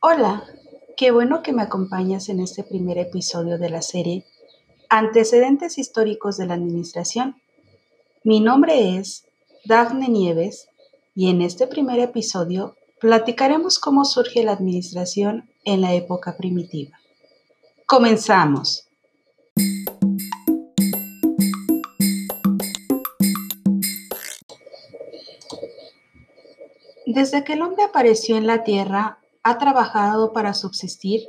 Hola, qué bueno que me acompañas en este primer episodio de la serie Antecedentes históricos de la Administración. Mi nombre es Dafne Nieves y en este primer episodio platicaremos cómo surge la administración en la época primitiva. Comenzamos. Desde que el hombre apareció en la Tierra, ha trabajado para subsistir,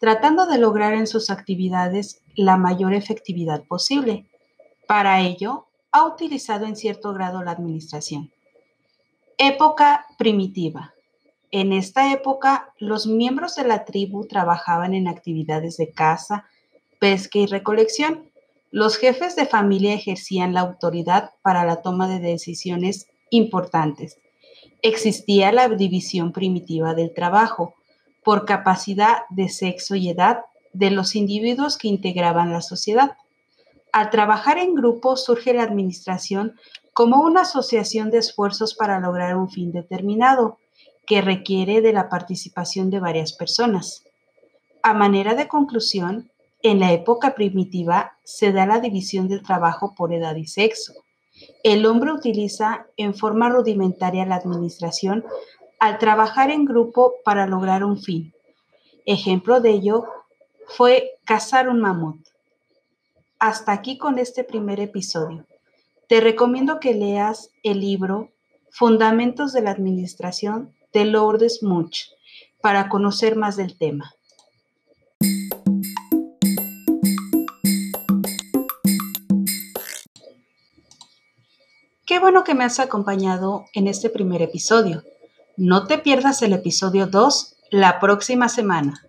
tratando de lograr en sus actividades la mayor efectividad posible. Para ello, ha utilizado en cierto grado la administración. Época primitiva. En esta época, los miembros de la tribu trabajaban en actividades de caza, pesca y recolección. Los jefes de familia ejercían la autoridad para la toma de decisiones importantes existía la división primitiva del trabajo por capacidad de sexo y edad de los individuos que integraban la sociedad. Al trabajar en grupo surge la administración como una asociación de esfuerzos para lograr un fin determinado que requiere de la participación de varias personas. A manera de conclusión, en la época primitiva se da la división del trabajo por edad y sexo el hombre utiliza en forma rudimentaria la administración al trabajar en grupo para lograr un fin. Ejemplo de ello fue cazar un mamut. Hasta aquí con este primer episodio. Te recomiendo que leas el libro Fundamentos de la Administración de Lourdes Munch para conocer más del tema. Bueno que me has acompañado en este primer episodio. No te pierdas el episodio 2 la próxima semana.